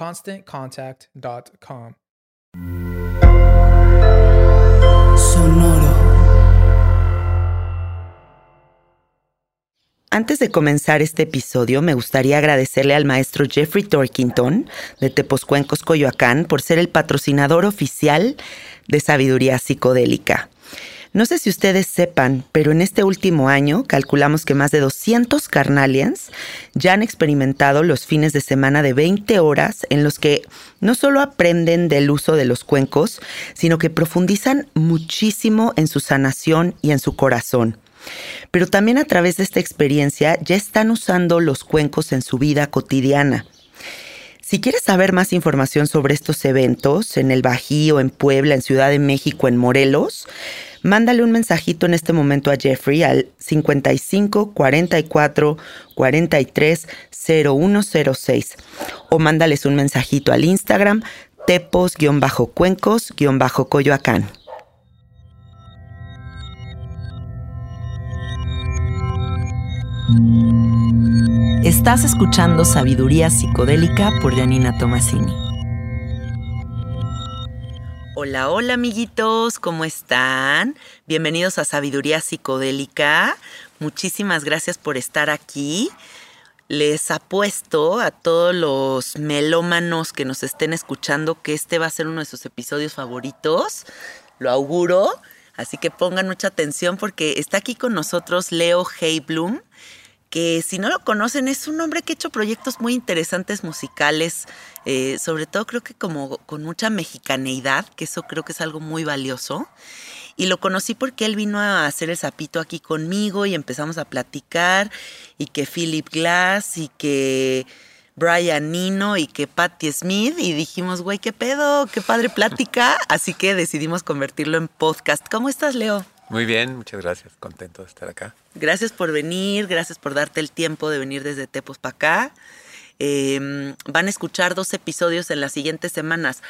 ConstantContact.com. Sonoro. Antes de comenzar este episodio, me gustaría agradecerle al maestro Jeffrey Torkington de Teposcuencos, Coyoacán, por ser el patrocinador oficial de Sabiduría Psicodélica. No sé si ustedes sepan, pero en este último año calculamos que más de 200 carnalians ya han experimentado los fines de semana de 20 horas en los que no solo aprenden del uso de los cuencos, sino que profundizan muchísimo en su sanación y en su corazón. Pero también a través de esta experiencia ya están usando los cuencos en su vida cotidiana. Si quieres saber más información sobre estos eventos en el Bajío, en Puebla, en Ciudad de México, en Morelos, mándale un mensajito en este momento a Jeffrey al 55 44 43 0106 o mándales un mensajito al Instagram tepos-cuencos-coyoacán. Estás escuchando Sabiduría Psicodélica por Janina Tomasini. Hola, hola amiguitos, ¿cómo están? Bienvenidos a Sabiduría Psicodélica. Muchísimas gracias por estar aquí. Les apuesto a todos los melómanos que nos estén escuchando que este va a ser uno de sus episodios favoritos. Lo auguro. Así que pongan mucha atención porque está aquí con nosotros Leo Heiblum que si no lo conocen es un hombre que ha hecho proyectos muy interesantes musicales, eh, sobre todo creo que como con mucha mexicaneidad, que eso creo que es algo muy valioso. Y lo conocí porque él vino a hacer el zapito aquí conmigo y empezamos a platicar y que Philip Glass y que Brian Nino y que Patti Smith y dijimos, güey, qué pedo, qué padre plática. Así que decidimos convertirlo en podcast. ¿Cómo estás, Leo? Muy bien, muchas gracias. Contento de estar acá. Gracias por venir, gracias por darte el tiempo de venir desde Tepos para acá. Em, van a escuchar dos episodios en las siguientes semanas.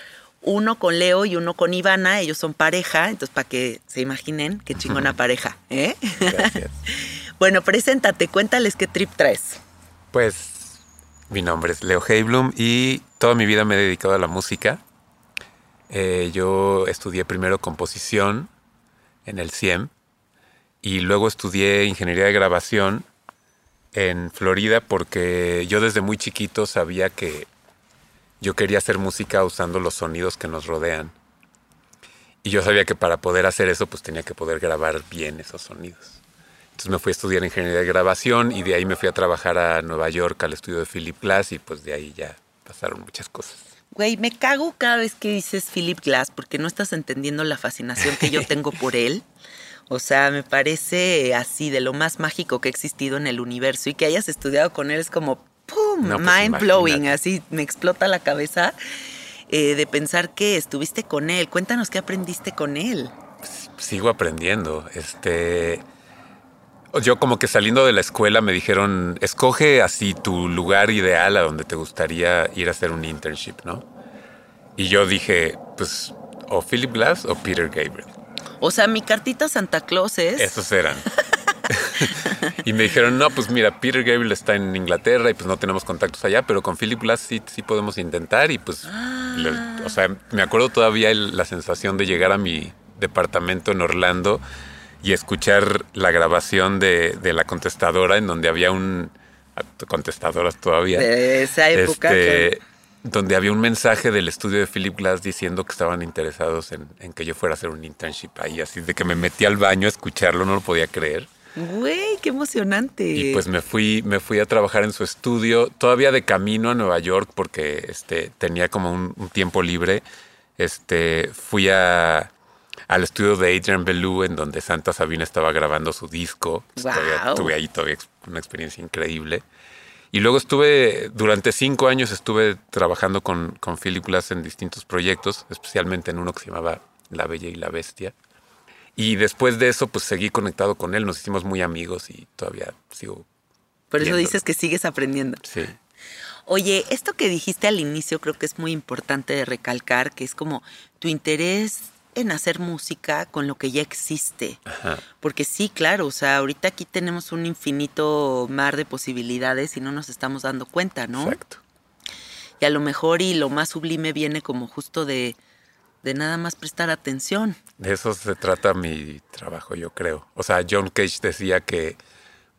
Uno con Leo y uno con Ivana. Ellos son pareja, entonces para que se imaginen qué chingona pareja. ¿eh? Gracias. bueno, preséntate, cuéntales qué trip traes. Pues mi nombre es Leo Heiblum y toda mi vida me he dedicado a la música. Eh, yo estudié primero composición en el CIEM y luego estudié ingeniería de grabación en Florida porque yo desde muy chiquito sabía que yo quería hacer música usando los sonidos que nos rodean. Y yo sabía que para poder hacer eso pues tenía que poder grabar bien esos sonidos. Entonces me fui a estudiar ingeniería de grabación y de ahí me fui a trabajar a Nueva York al estudio de Philip Glass y pues de ahí ya pasaron muchas cosas. Güey, me cago cada vez que dices Philip Glass porque no estás entendiendo la fascinación que yo tengo por él. O sea, me parece así de lo más mágico que ha existido en el universo y que hayas estudiado con él es como, ¡pum! No, pues, mind blowing, imagínate. así me explota la cabeza eh, de pensar que estuviste con él. Cuéntanos qué aprendiste con él. Sigo aprendiendo. Este. Yo como que saliendo de la escuela me dijeron, escoge así tu lugar ideal a donde te gustaría ir a hacer un internship, ¿no? Y yo dije, pues, o Philip Glass o Peter Gabriel. O sea, mi cartita Santa Claus es... Esos eran. y me dijeron, no, pues mira, Peter Gabriel está en Inglaterra y pues no tenemos contactos allá, pero con Philip Glass sí, sí podemos intentar. Y pues, le- o sea, me acuerdo todavía el- la sensación de llegar a mi departamento en Orlando y escuchar la grabación de, de la contestadora en donde había un... contestadoras todavía. De esa época. Este, que- donde había un mensaje del estudio de Philip Glass diciendo que estaban interesados en, en que yo fuera a hacer un internship ahí, así de que me metí al baño a escucharlo, no lo podía creer. Güey, qué emocionante. Y pues me fui, me fui a trabajar en su estudio, todavía de camino a Nueva York, porque este, tenía como un, un tiempo libre. Este, fui a, al estudio de Adrian Belew, en donde Santa Sabina estaba grabando su disco. Pues, todavía tuve ahí todavía una experiencia increíble. Y luego estuve, durante cinco años estuve trabajando con, con Philip Glass en distintos proyectos, especialmente en uno que se llamaba La Bella y la Bestia. Y después de eso, pues seguí conectado con él, nos hicimos muy amigos y todavía sigo. Por eso viéndolo. dices que sigues aprendiendo. Sí. Oye, esto que dijiste al inicio creo que es muy importante de recalcar, que es como tu interés en hacer música con lo que ya existe. Ajá. Porque sí, claro, o sea, ahorita aquí tenemos un infinito mar de posibilidades y no nos estamos dando cuenta, ¿no? Exacto. Y a lo mejor y lo más sublime viene como justo de, de nada más prestar atención. De eso se trata mi trabajo, yo creo. O sea, John Cage decía que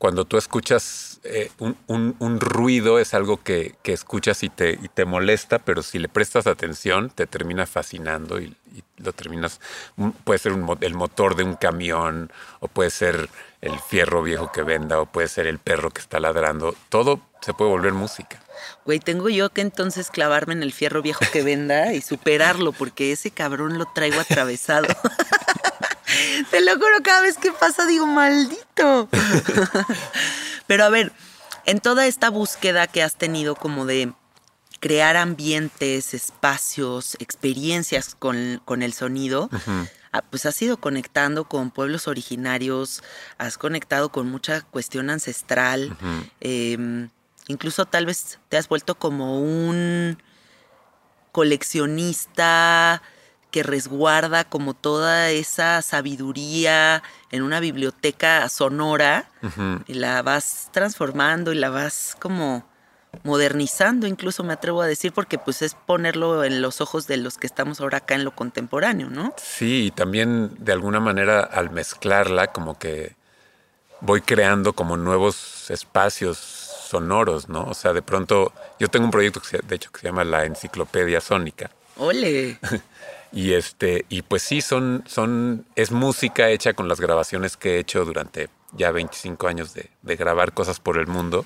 cuando tú escuchas eh, un, un- un ruido es algo que, que escuchas y te, y te molesta, pero si le prestas atención te termina fascinando y, y lo terminas... un- Puede ser un el motor de un camión o puede ser el fierro viejo que venda o puede ser el perro que está ladrando. Todo se puede volver música. Güey, tengo yo que entonces clavarme en el fierro viejo que venda y superarlo, porque ese cabrón lo traigo atravesado. Te lo juro, cada vez que pasa digo, maldito. Pero a ver, en toda esta búsqueda que has tenido como de crear ambientes, espacios, experiencias con, con el sonido, ah, pues has ido conectando con pueblos originarios, has conectado con mucha cuestión ancestral, em, incluso tal vez te has vuelto como un coleccionista que resguarda como toda esa sabiduría en una biblioteca sonora y la vas transformando y la vas como modernizando, incluso me atrevo a decir, porque pues es ponerlo en los ojos de los que estamos ahora acá en lo contemporáneo, ¿no? Sí, y también de alguna manera al mezclarla como que voy creando como nuevos espacios sonoros, ¿no? O sea, de pronto yo tengo un proyecto que se, de hecho que se llama la Enciclopedia Sónica Ole, y este y pues sí son son es música hecha con las grabaciones que he hecho durante ya 25 años de, de grabar cosas por el mundo.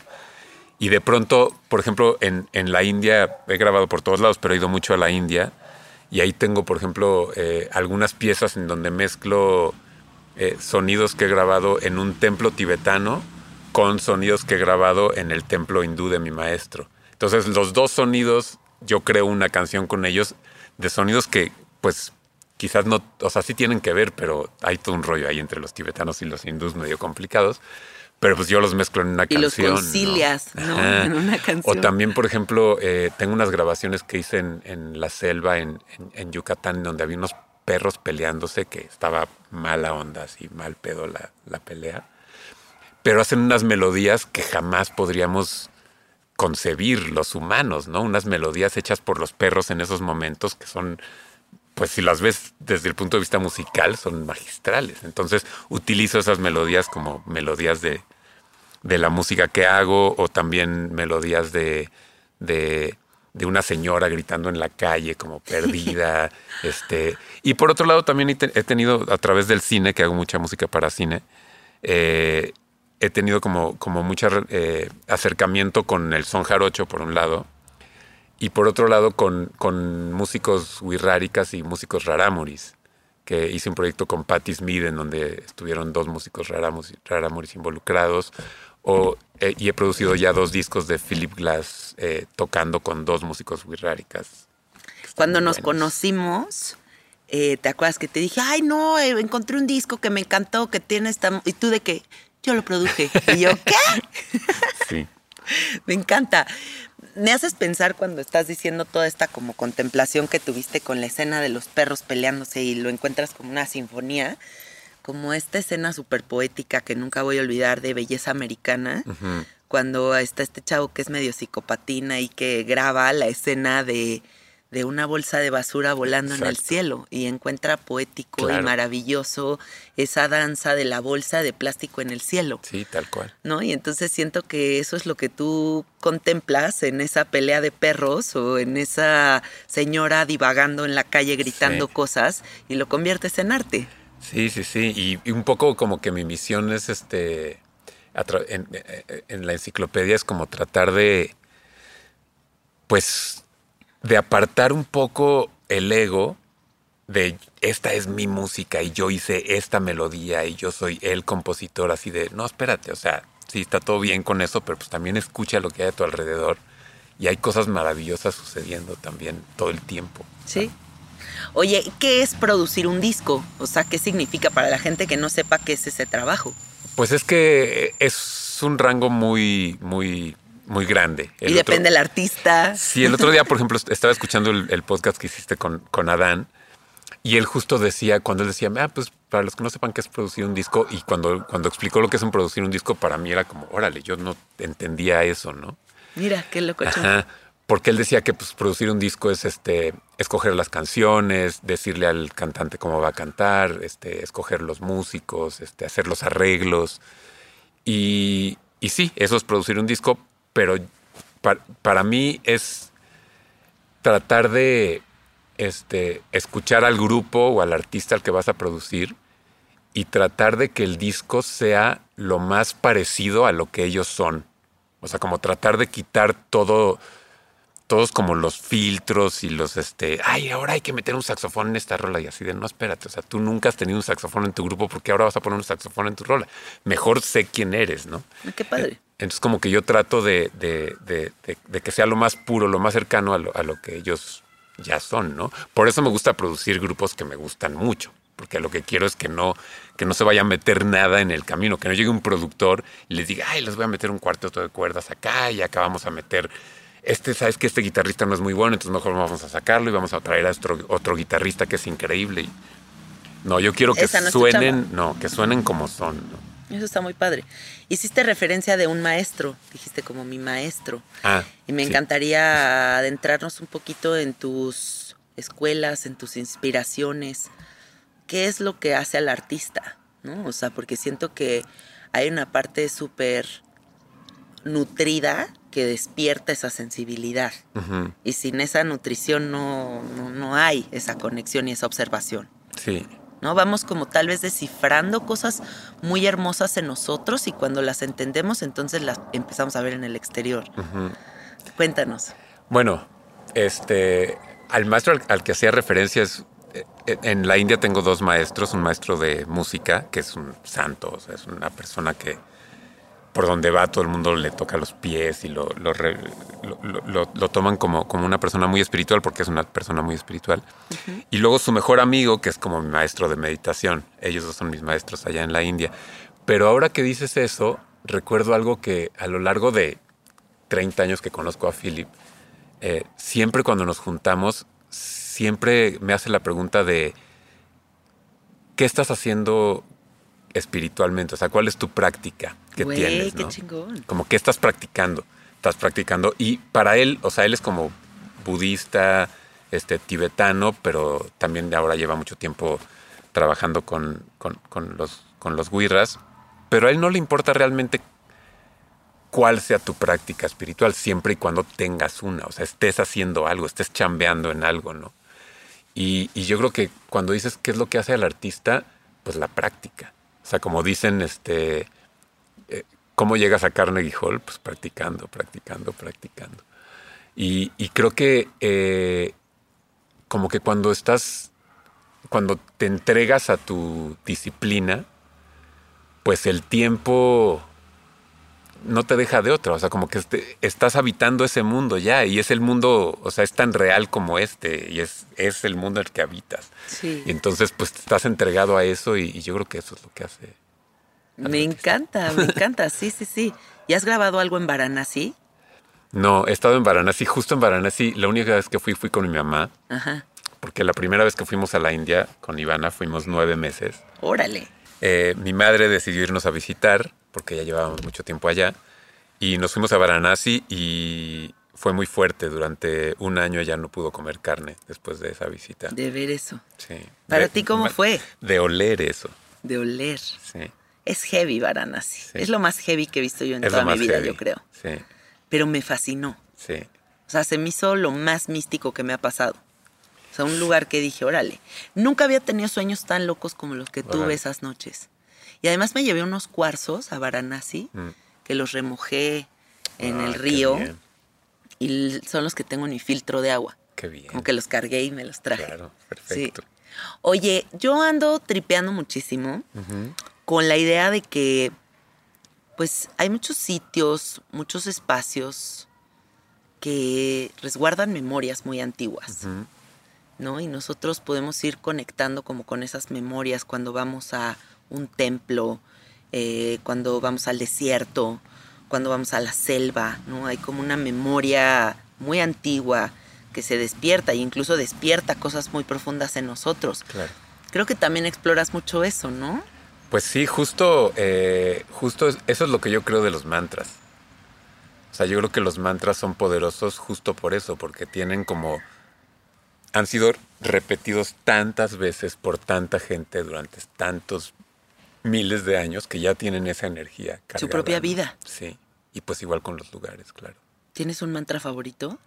Y de pronto, por ejemplo, en, en la India, he grabado por todos lados, pero he ido mucho a la India. Y ahí tengo, por ejemplo, eh, algunas piezas en donde mezclo eh, sonidos que he grabado en un templo tibetano con sonidos que he grabado en el templo hindú de mi maestro. Entonces, los dos sonidos, yo creo una canción con ellos de sonidos que, pues, quizás no, o sea, sí tienen que ver, pero hay todo un rollo ahí entre los tibetanos y los hindús medio complicados. Pero pues yo los mezclo en una Y los canción. concilias, ¿no? En una canción. O también, por ejemplo, eh, tengo unas grabaciones que hice en, en la selva, en, en- en Yucatán, donde había unos perros peleándose, que estaba mala onda, así mal pedo la, la pelea. Pero hacen unas melodías que jamás podríamos concebir los humanos, ¿no? Unas melodías hechas por los perros en esos momentos que son, pues si las ves desde el punto de vista musical, son magistrales. Entonces utilizo esas melodías como melodías de, de la música que hago o también melodías de, de, de una señora gritando en la calle como perdida. este Y por otro lado también he, te- he tenido a través del cine, que hago mucha música para cine, eh, he tenido como, como mucho eh, acercamiento con el son jarocho, por un lado, y por otro lado con, con músicos wirráricas y músicos rarámuris, que hice un proyecto con Patti Smith en donde estuvieron dos músicos rarámuris, involucrados, o, eh, y he producido ya dos discos de Philip Glass eh, tocando con dos músicos wirráricas. Cuando nos conocimos, eh, ¿te acuerdas que te dije, ay no, encontré un disco que me encantó, que tiene esta... Y tú de que yo lo produje. Y yo, ¿qué? Sí. me encanta me haces pensar cuando estás diciendo toda esta como contemplación que tuviste con la escena de los perros peleándose y lo encuentras como una sinfonía, como esta escena súper poética que nunca voy a olvidar de Belleza Americana, cuando está este chavo que es medio psicopatina y que graba la escena de de una bolsa de basura volando en el cielo y encuentra poético y maravilloso esa danza de la bolsa de plástico en el cielo. Sí, tal cual. ¿No? Y entonces siento que eso es lo que tú contemplas en esa pelea de perros o en esa señora divagando en la calle gritando cosas y lo conviertes en arte. Sí, sí, sí. Y, un poco como que mi misión es este. En, en la enciclopedia es como tratar de. Pues de apartar un poco el ego de esta es mi música y yo hice esta melodía y yo soy el compositor, así de, no, espérate, o sea, sí está todo bien con eso, pero pues también escucha lo que hay a tu alrededor y hay cosas maravillosas sucediendo también todo el tiempo. Sí. Oye, ¿qué es producir un disco? O sea, ¿qué significa para la gente que no sepa qué es ese trabajo? Pues es que es un rango muy, muy muy grande. y depende del artista. Sí, el otro día, por ejemplo, estaba escuchando el, podcast que hiciste con, con, Adán y él justo decía, cuando él decía, ah, pues para los que no sepan qué es producir un disco, y cuando, cuando explicó lo que es un producir un disco, para mí era como, órale, yo no entendía eso, ¿no? Mira, qué loco. porque él decía que pues, producir un disco es este, escoger las canciones, decirle al cantante cómo va a cantar, este, escoger los músicos, este, hacer los arreglos. Y, y sí, eso es producir un disco, pero para, mí es tratar de este, escuchar al grupo o al artista al que vas a producir y tratar de que el disco sea lo más parecido a lo que ellos son. O sea, como tratar de quitar todo, todos como los filtros y los, este, ay, ahora hay que meter un saxofón en esta rola y así de, no, espérate, o sea, tú nunca has tenido un saxofón en tu grupo porque ahora vas a poner un saxofón en tu rola. Mejor sé quién eres, ¿no? Qué padre. Entonces como que yo trato de, que sea lo más puro, lo más cercano a lo, que ellos ya son, ¿no? Por eso me gusta producir grupos que me gustan mucho, porque lo que quiero es que no, que no se vaya a meter nada en el camino, que no llegue un productor y les diga, ay, les voy a meter un cuarteto de cuerdas acá y acá vamos a meter, este, sabes que este guitarrista no es muy bueno, entonces mejor vamos a sacarlo y vamos a traer a otro, otro guitarrista que es increíble. no, yo quiero que suenen, no, que suenen como son, ¿no? Eso está muy padre. Hiciste referencia de un maestro, dijiste como mi maestro. Ah, y me encantaría adentrarnos un poquito en tus escuelas, en tus inspiraciones. ¿Qué es lo que hace al artista? ¿No? O sea, porque siento que hay una parte súper nutrida que despierta esa sensibilidad. Y sin esa nutrición no, no, no hay esa conexión y esa observación. Sí. ¿No? Vamos como tal vez descifrando cosas muy hermosas en nosotros y cuando las entendemos entonces las empezamos a ver en el exterior. Cuéntanos. Bueno, este, al maestro al, que hacía referencias, eh, en la India tengo dos maestros, un maestro de música, que es un santo, o sea, es una persona que por donde va todo el mundo le toca los pies y lo, lo, toman como, como, una persona muy espiritual porque es una persona muy espiritual. Y luego su mejor amigo, que es como mi maestro de meditación. Ellos dos son mis maestros allá en la India. Pero ahora que dices eso, recuerdo algo que a lo largo de 30 años que conozco a Philip, eh, siempre cuando nos juntamos, siempre me hace la pregunta de, ¿qué estás haciendo espiritualmente? O sea, ¿cuál es tu práctica que tienes? Qué chingón. Como que estás practicando, estás practicando. Y para él, o sea, él es como budista, este, tibetano, pero también ahora lleva mucho tiempo trabajando con, los, con los guirras. Pero a él no le importa realmente cuál sea tu práctica espiritual, siempre y cuando tengas una, o sea, estés haciendo algo, estés chambeando en algo, ¿no? Y, y yo creo que cuando dices qué es lo que hace al artista, pues la práctica. O sea, como dicen, este, eh, ¿Cómo llegas a Carnegie Hall? Pues practicando, practicando, practicando. Y, creo que eh, como que cuando estás, cuando te entregas a tu disciplina, pues el tiempo no te deja de otra. O sea, como que este- estás habitando ese mundo ya y es el mundo, o sea, es tan real como este y es, es el mundo en el que habitas. Sí. Y entonces, pues estás entregado a eso y, y yo creo que eso es lo que hace. Me encanta, me encanta. Sí, sí, sí. ¿Y has grabado algo en Varanasi? No, he estado en Varanasi, justo en Varanasi. La única vez que fui fui con mi mamá, Ajá. porque la primera vez que fuimos a la India con Ivana fuimos nueve meses. Órale. Eh, mi madre decidió irnos a visitar, porque ya llevábamos mucho tiempo allá, y nos fuimos a Varanasi y fue muy fuerte. Durante un año ella no pudo comer carne después de esa visita. De ver eso. Sí. ¿Para ti cómo fue? De oler eso. De oler. Sí. Es heavy Varanasi. Sí. Es lo más heavy que he visto yo en Es toda mi vida, heavy. yo creo. Sí, Pero me fascinó. sí. O sea, se me hizo lo más místico que me ha pasado. O sea, un lugar que dije, órale. Nunca había tenido sueños tan locos como los que tuve esas noches. Y además me llevé unos cuarzos a Varanasi, Mm. que los remojé en Ah, el qué río y son los que tengo en mi filtro de agua. Qué bien. Como que los cargué y me los traje. Claro, perfecto. Oye, yo ando tripeando muchísimo con la idea de que, pues, hay muchos sitios, muchos espacios que resguardan memorias muy antiguas. ¿no? Y nosotros podemos ir conectando como con esas memorias cuando vamos a un templo, eh, cuando vamos al desierto, cuando vamos a la selva, ¿no? Hay como una memoria muy antigua que se despierta e incluso despierta cosas muy profundas en nosotros. Claro. Creo que también exploras mucho eso, ¿no? Pues sí, justo, eh, justo es- eso es lo que yo creo de los mantras. O sea, yo creo que los mantras son poderosos justo por eso, porque tienen como... Han sido repetidos tantas veces por tanta gente durante tantos miles de años que ya tienen esa energía. Su cargada, propia ¿no? vida. Sí, y pues igual con los lugares, claro. ¿Tienes un mantra favorito?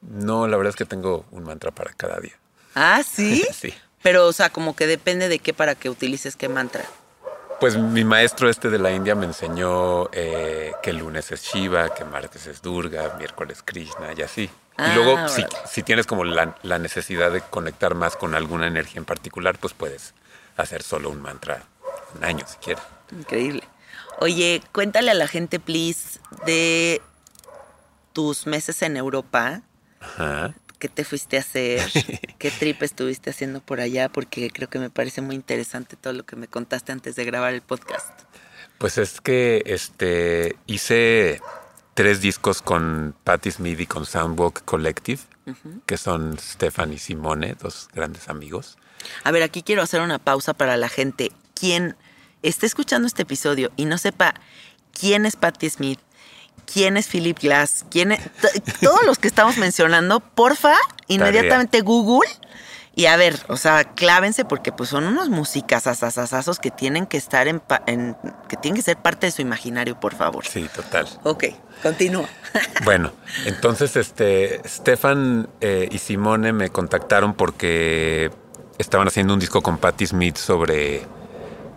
No, la verdad es que tengo un mantra para cada día. Ah, sí. Sí. Pero, o sea, como que depende de qué para que utilices qué mantra. Pues mi maestro este de la India me enseñó eh, que el lunes es Shiva, que martes es Durga, miércoles Krishna y así. Ah, y luego, si, tienes como la, la necesidad de conectar más con alguna energía en particular, pues puedes hacer solo un mantra un año si quieres. Increíble. Oye, cuéntale a la gente, please, de tus meses en Europa. Ajá. ¿Qué te fuiste a hacer? ¿Qué trip estuviste haciendo por allá? Porque creo que me parece muy interesante todo lo que me contaste antes de grabar el podcast. Pues es que este hice tres discos con Patti Smith y con Soundwalk Collective, que son Stefan y Simone, dos grandes amigos. A ver, aquí quiero hacer una pausa para la gente. Quien esté escuchando este episodio y no sepa quién es Patti Smith, quién es Philip Glass, quién es, todos los que estamos mencionando, porfa, inmediatamente Google y a ver, o sea, clávense porque pues son unos músicas asasasazos que tienen que estar en- que tienen que ser parte de su imaginario, por favor. Sí, total. Ok, continúa. Bueno, entonces este Stefan eh, y Simone me contactaron porque estaban haciendo un disco con Patti Smith sobre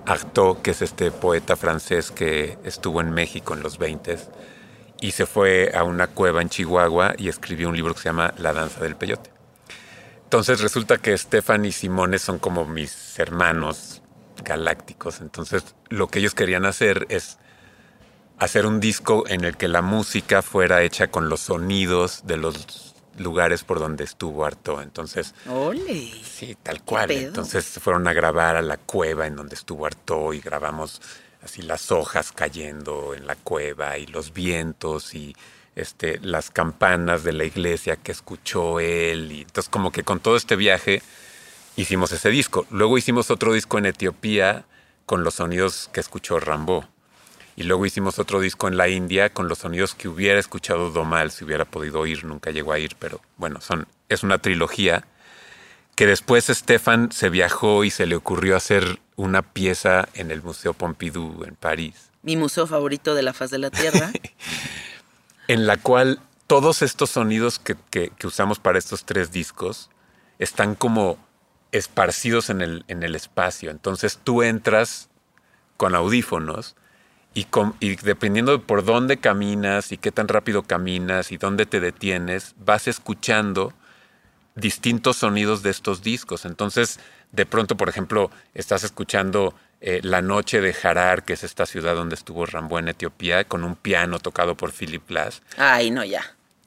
Artaud, que es este poeta francés que estuvo en México en los 20 y se fue a una cueva en Chihuahua y escribió un libro que se llama La danza del peyote. Entonces resulta que Stefan y Simone son como mis hermanos galácticos. Entonces lo que ellos querían hacer es hacer un disco en el que la música fuera hecha con los sonidos de los lugares por donde estuvo Artaud. Entonces, Ole. sí, tal cual. Entonces fueron a grabar a la cueva en donde estuvo Artaud y grabamos así las hojas cayendo en la cueva y los vientos y este, las campanas de la iglesia que escuchó él. Y entonces como que con todo este viaje hicimos ese disco. Luego hicimos otro disco en Etiopía con los sonidos que escuchó Rambo. Y luego hicimos otro disco en la India con los sonidos que hubiera escuchado Domal si hubiera podido oír, nunca llegó a ir, pero bueno, son, es una trilogía que después Stefan se viajó y se le ocurrió hacer una pieza en el Museo Pompidou en París, Mi museo favorito de la faz de la Tierra. en la cual todos estos sonidos que, que- que usamos para estos tres discos están como esparcidos en el, en el espacio. Entonces tú entras con audífonos y, com- y dependiendo de por dónde caminas y qué tan rápido caminas y dónde te detienes, vas escuchando distintos sonidos de estos discos. Entonces, de pronto, por ejemplo, estás escuchando eh, La Noche de Harar, que es esta ciudad donde estuvo Rambo en Etiopía, con un piano tocado por Philip Glass, Ay, no, ya.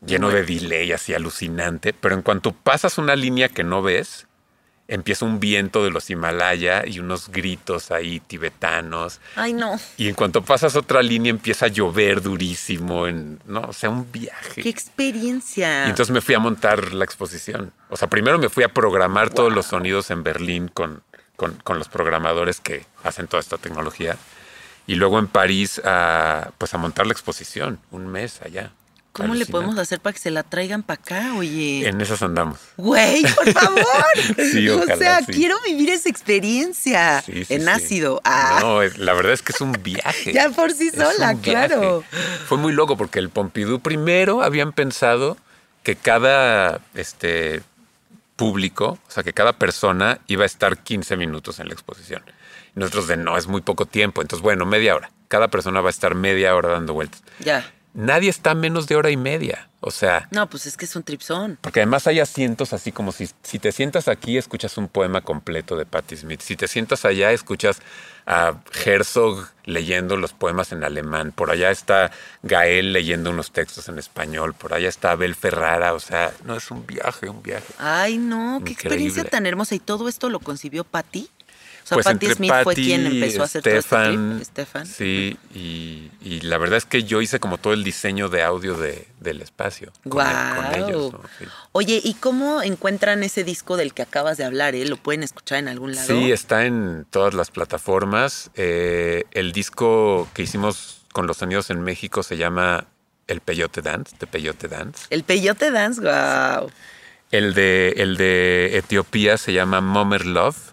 lleno de delay, así alucinante. Pero en cuanto pasas una línea que no ves, empieza un viento de los Himalaya y unos gritos ahí tibetanos. Ay, no. Y en cuanto pasas otra línea empieza a llover durísimo, en, ¿no? O sea, un viaje. Qué experiencia. Y entonces me fui a montar la exposición. O sea, primero me fui a programar todos los sonidos en Berlín con, con, con los programadores que hacen toda esta tecnología. Y luego en París a, pues a montar la exposición, un mes allá. ¿Cómo le podemos hacer para que se la traigan para acá, oye? En esas andamos. Güey, por favor. Sí, o ojalá, sea, sí. quiero vivir esa experiencia Sí, en ácido. Ah, No, es- la verdad es que es un viaje. ya por sí sola, claro. Fue muy loco porque el Pompidou primero habían pensado que cada este, público, o sea, que cada persona iba a estar 15 minutos en la exposición. Y nosotros de no, es muy poco tiempo. Entonces, bueno, media hora. Cada persona va a estar media hora dando vueltas. Ya. Nadie está menos de hora y media. O sea, No, pues es que es un tripsón. porque además hay asientos así como si, si te sientas aquí, escuchas un poema completo de Patti Smith. Si te sientas allá, escuchas a Herzog leyendo los poemas en alemán. Por allá está Gael leyendo unos textos en español. Por allá está Abel Ferrara. O sea, no es un viaje, un viaje. Ay, no, qué experiencia tan hermosa. ¿Y todo esto lo concibió Patty? O sea, pues Patti entre Smith fue Patti, quien empezó a hacer Stefan, todo este. Stefan. Sí, y, y la verdad es que yo hice como todo el diseño de audio de, del espacio. con el- con ellos. ¿no? Sí. Oye, ¿y cómo encuentran ese disco del que acabas de hablar? Eh? ¿Lo pueden escuchar en algún lado? Sí, está en todas las plataformas. Eh, el disco que hicimos con los sonidos en México se llama El Peyote Dance, de Peyote Dance. El Peyote Dance, wow. El de, el de Etiopía se llama Momer Love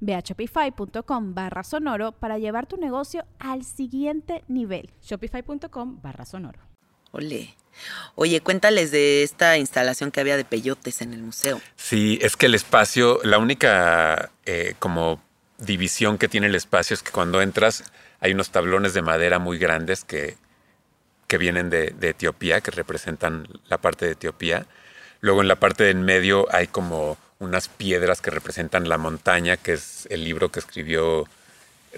Ve a shopify.com barra sonoro para llevar tu negocio al siguiente nivel. Shopify.com barra sonoro. Ole. Oye, cuéntales de esta instalación que había de peyotes en el museo. Sí, es que el espacio, la única eh, como división que tiene el espacio es que cuando entras hay unos tablones de madera muy grandes que, que vienen de, de Etiopía, que representan la parte de Etiopía. Luego en la parte de en medio hay como unas piedras que representan la montaña, que es el libro que escribió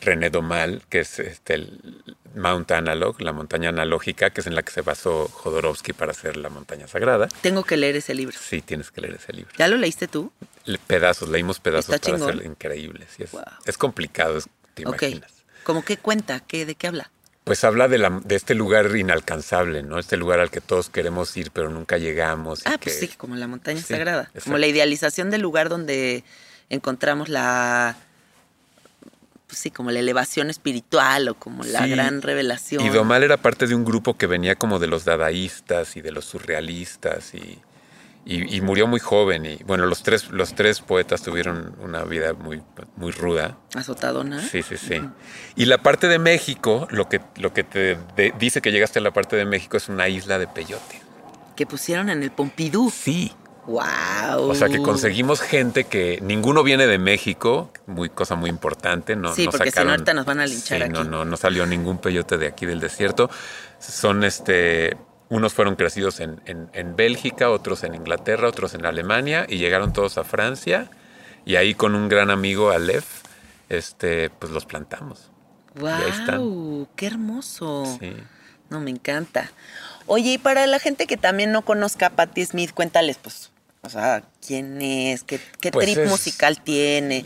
René Domal, que es este, el Mount Analog, la montaña analógica, que es en la que se basó Jodorowsky para hacer la montaña sagrada. Tengo que leer ese libro. Sí, tienes que leer ese libro. ¿Ya lo leíste tú? Le- Pedazos, leímos pedazos Está para chingón. hacerlo increíble. sí, es, Wow. es complicado, es- te imaginas. ¿Cómo qué cuenta? ¿Qué, ¿De qué habla? Pues habla de, la, de este lugar inalcanzable, ¿no? Este lugar al que todos queremos ir, pero nunca llegamos. Ah, pues que- sí, como la montaña Sí, sagrada. exacto. Como la idealización del lugar donde encontramos la. Pues sí, como la elevación espiritual o como la Sí, gran revelación. Y Domal era parte de un grupo que venía como de los dadaístas y de los surrealistas y, y- y murió muy joven. Y bueno, los tres, los tres poetas tuvieron una vida muy, muy ruda. Azotadona. Sí, sí, sí. Y la parte de México, lo que, lo que te de- dice que llegaste a la parte de México es una isla de peyote. Que pusieron en el Pompidou. Sí. ¡Wow! O sea que conseguimos gente que ninguno viene de México, muy cosa muy importante, no Sí, no porque si no, sacaron- ahorita nos van a linchar Sí, aquí. No, no, no salió ningún peyote de aquí del desierto. Son este unos fueron crecidos en, en- en Bélgica, otros en Inglaterra, otros en Alemania y llegaron todos a Francia y ahí con un gran amigo Aleph, este, pues los plantamos. ¡Wow! ahí están. ¡Qué hermoso! Sí. No, me encanta. Oye, y para la gente que también no conozca a Patti Smith, cuéntales, pues, o sea, quién es, qué, qué Pues trip es musical tiene,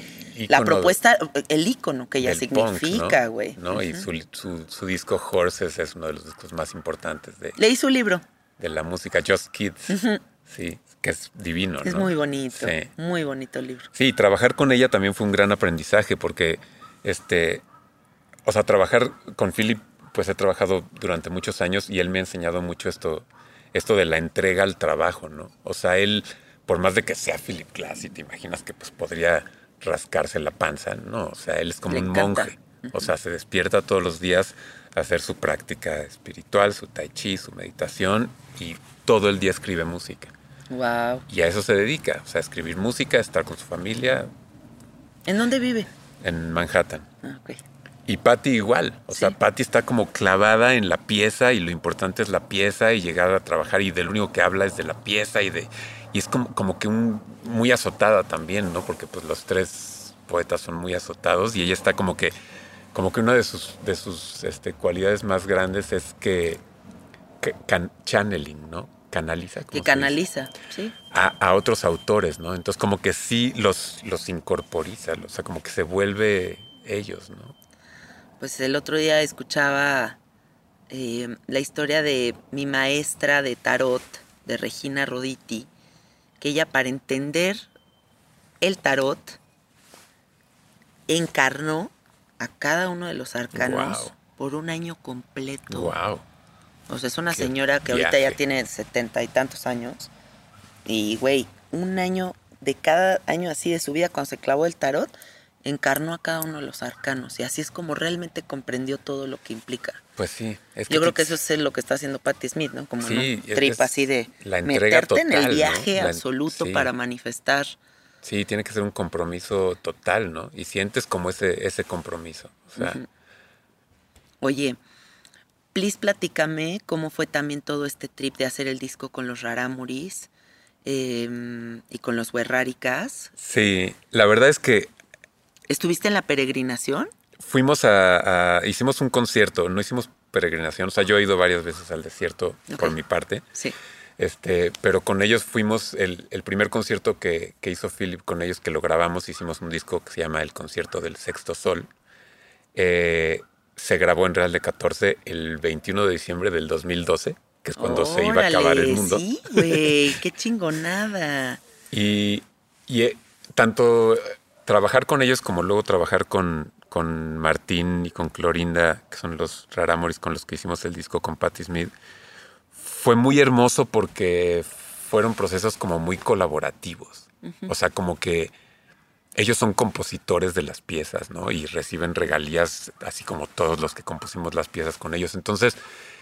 la propuesta, el icono que ella significa, ¿no? güey. ¿no? Y su, su- su disco Horses es uno de los discos más importantes de, Leí su libro, de la música Just Kids. Sí, que es divino, es ¿no? muy bonito, Sí. muy bonito el libro. Sí, trabajar con ella también fue un gran aprendizaje porque, este, o sea, trabajar con Philip, pues he trabajado durante muchos años y él me ha enseñado mucho esto, esto de la entrega al trabajo, ¿no? O sea, él, por más de que sea Philip Glass y te imaginas que pues podría rascarse la panza, ¿no? O sea, él es como Le un encanta. monje. O sea, se despierta todos los días a hacer su práctica espiritual, su tai chi, su meditación y todo el día escribe música. Wow. Y a eso se dedica, o sea, a escribir música, estar con su familia, ¿En dónde vive? en Manhattan. Ah, ok. Y Patty igual. O sea. Patty está como clavada en la pieza y lo importante es la pieza y llegar a trabajar y del único que habla es de la pieza y de y es como, como que un muy azotada también, ¿no? Porque pues los tres poetas son muy azotados y ella está como que como que una de sus de sus este, cualidades más grandes es que, que can- channeling, ¿no? Canaliza. ¿cómo Que canaliza, ¿sí? a, a otros autores, ¿no? Entonces como que sí los, los incorporiza, o sea, como que se vuelve ellos, ¿no? Pues el otro día escuchaba eh, la historia de mi maestra de tarot, de Regina Roditi, que ella para entender el tarot encarnó a cada uno de los arcanos por un año completo. Wow. O sea, es una Qué señora que ahorita ya tiene setenta y tantos años. Y, güey, un año de cada año así de su vida, cuando se clavó el tarot, encarnó a cada uno de los arcanos. Y así es como realmente comprendió todo lo que implica. Pues sí. Es Yo creo que eso es lo que está haciendo Patti Smith, ¿no? Como Sí, un es- trip es así de la meterte en el ¿no? viaje La- absoluto sí. para manifestar. Sí, tiene que ser un compromiso total, ¿no? Y sientes como ese, ese compromiso. O sea, Ujú. Oye, please platícame cómo fue también todo este trip de hacer el disco con los Raramuris eh, y con los Huerráricas. sí, la verdad es que ¿Estuviste en la peregrinación? fuimos a, a- hicimos un concierto, no hicimos peregrinación, o sea, yo he ido varias veces al desierto por mi parte. Sí. Este, pero con ellos fuimos, el, el primer concierto que, que hizo Philip con ellos, que lo grabamos, hicimos un disco que se llama El Concierto del Sexto Sol. Eh, se grabó en Real de 14 el 21 de diciembre del 2012, que es cuando se iba a acabar el mundo. Sí, güey, qué chingonada. Y, y, eh, tanto trabajar con ellos como luego trabajar con, con Martín y con Clorinda, que son los Raramoris con los que hicimos el disco con Patti Smith, fue muy hermoso porque fueron procesos como muy colaborativos. O sea, como que ellos son compositores de las piezas, ¿no? Y reciben regalías, así como todos los que compusimos las piezas con ellos. Entonces,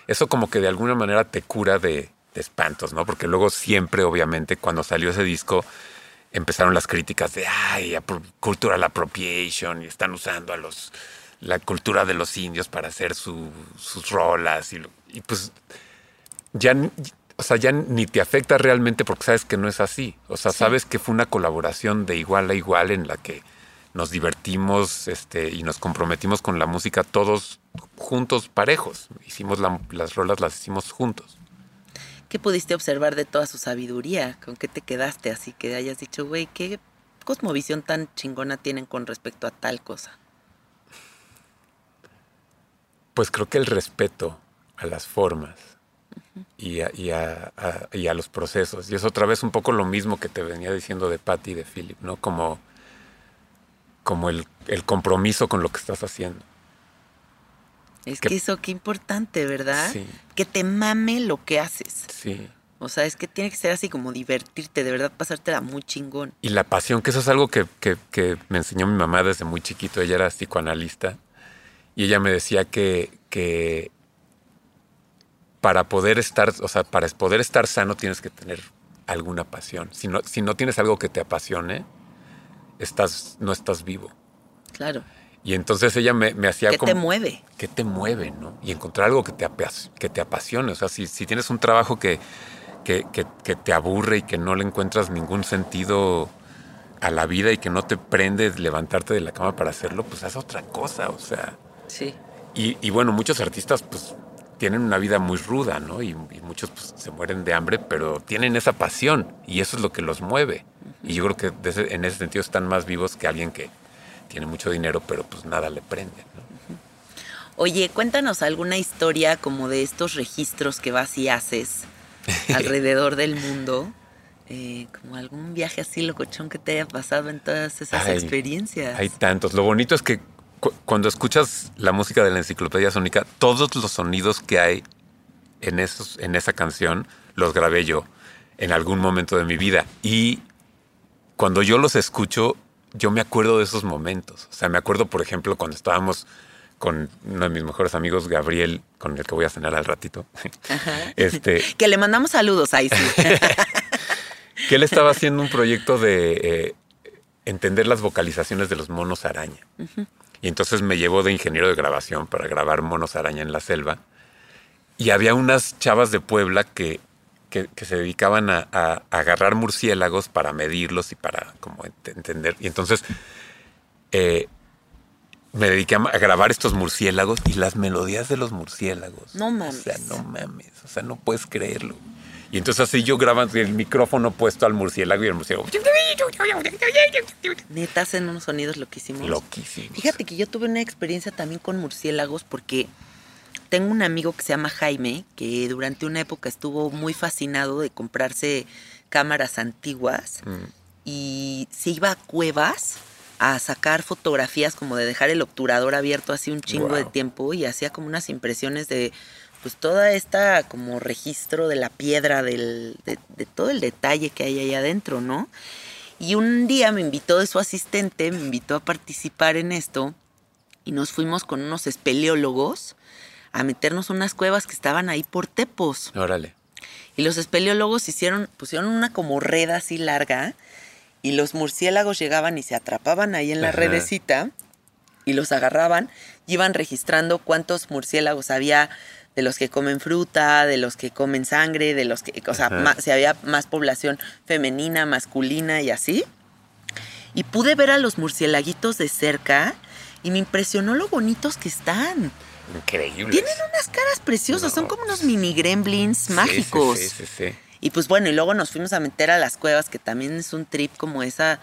eso como que de alguna manera te cura de, de espantos, ¿no? Porque luego siempre, obviamente, cuando salió ese disco, empezaron las críticas de, ay, cultural appropriation, y están usando a los la cultura de los indios para hacer su- sus rolas. Y, y pues ya, ni- o sea, ya ni te afecta realmente porque sabes que no es así. O sea, sabes que fue una colaboración de igual a igual en la que nos divertimos este, y nos comprometimos con la música todos juntos, parejos. Hicimos la- las rolas, las hicimos juntos. ¿Qué pudiste observar de toda su sabiduría? ¿Con qué te quedaste? Así que hayas dicho, güey, qué cosmovisión tan chingona tienen con respecto a tal cosa. Pues creo que el respeto a las formas y, a, y a- a- y a los procesos. Y es otra vez un poco lo mismo que te venía diciendo de Patty y de Philip, ¿no? Como, como el, el compromiso con lo que estás haciendo. Es Que- que eso, qué importante, ¿verdad? Sí. Que te mame lo que haces. Sí. O sea, es que tiene que ser así como divertirte, de verdad pasártela muy chingón. Y la pasión, que eso es algo que, que- que me enseñó mi mamá desde muy chiquito. Ella era psicoanalista. Y ella me decía que, que para poder estar, o sea, para poder estar sano tienes que tener alguna pasión. Si no, si no tienes algo que te apasione, estás, no estás vivo. Claro. Y entonces ella me, me hacía ¿Qué como... te mueve? ¿Qué te mueve, no? Y encontrar algo que te, que te apasione. O sea, si, si tienes un trabajo que, que, que- que te aburre y que no le encuentras ningún sentido a la vida y que no te prende levantarte de la cama para hacerlo, pues haz otra cosa. O sea, Sí. y, y bueno, muchos artistas pues tienen una vida muy ruda, ¿no? Y, y muchos pues, se mueren de hambre, pero tienen esa pasión y eso es lo que los mueve. Y yo creo que ese- en ese sentido están más vivos que alguien que tiene mucho dinero, pero pues nada le prende, ¿no? Oye, cuéntanos alguna historia como de estos registros que vas y haces alrededor del mundo. Eh, como algún viaje así locochón que te haya pasado en todas esas experiencias. Hay tantos. Lo bonito es que cu- cuando escuchas la música de la enciclopedia sónica, todos los sonidos que hay en, esos, en esa canción los grabé yo en algún momento de mi vida. Y cuando yo los escucho, yo me acuerdo de esos momentos. O sea, me acuerdo, por ejemplo, cuando estábamos con uno de mis mejores amigos, Gabriel, con el que voy a cenar al ratito. Este, Que le mandamos saludos ahí sí. que él estaba haciendo un proyecto de eh, entender las vocalizaciones de los monos araña. Y entonces me llevó de ingeniero de grabación para grabar monos araña en la selva. Y había unas chavas de Puebla que, que- que se dedicaban a, agarrar murciélagos para medirlos y para como ent- entender. Y entonces eh, me dediqué a, grabar estos murciélagos y las melodías de los murciélagos. No mames. O sea, no mames. O sea, no puedes creerlo. Y entonces así yo grabando el micrófono puesto al murciélago y el murciélago. Neta hacen unos sonidos loquísimos. Loquísimo. Fíjate que yo tuve una experiencia también con murciélagos porque tengo un amigo que se llama Jaime que durante una época estuvo muy fascinado de comprarse cámaras antiguas Mm. y se iba a cuevas a sacar fotografías como de dejar el obturador abierto así un chingo de Guau. tiempo y hacía como unas impresiones de pues toda esta como registro de la piedra, del, de, de todo el detalle que hay ahí adentro, ¿no? Y un día me invitó de su asistente, me invitó a participar en esto y nos fuimos con unos espeleólogos a meternos a unas cuevas que estaban ahí por Tepos. Órale. Y los espeleólogos hicieron, pusieron una como red así larga y los murciélagos llegaban y se atrapaban ahí en la Ajá. redecita y los agarraban y iban registrando cuántos murciélagos había de los que comen fruta, de los que comen sangre, de los que, o sea, si había más población femenina, masculina y así. Y pude ver a los murciélaguitos de cerca y me impresionó lo bonitos que están. Increíble. Tienen unas caras preciosas, son como unos mini gremlins mágicos. Sí, sí, sí, sí. Y pues bueno, y luego nos fuimos a meter a las cuevas, que también es un trip como esa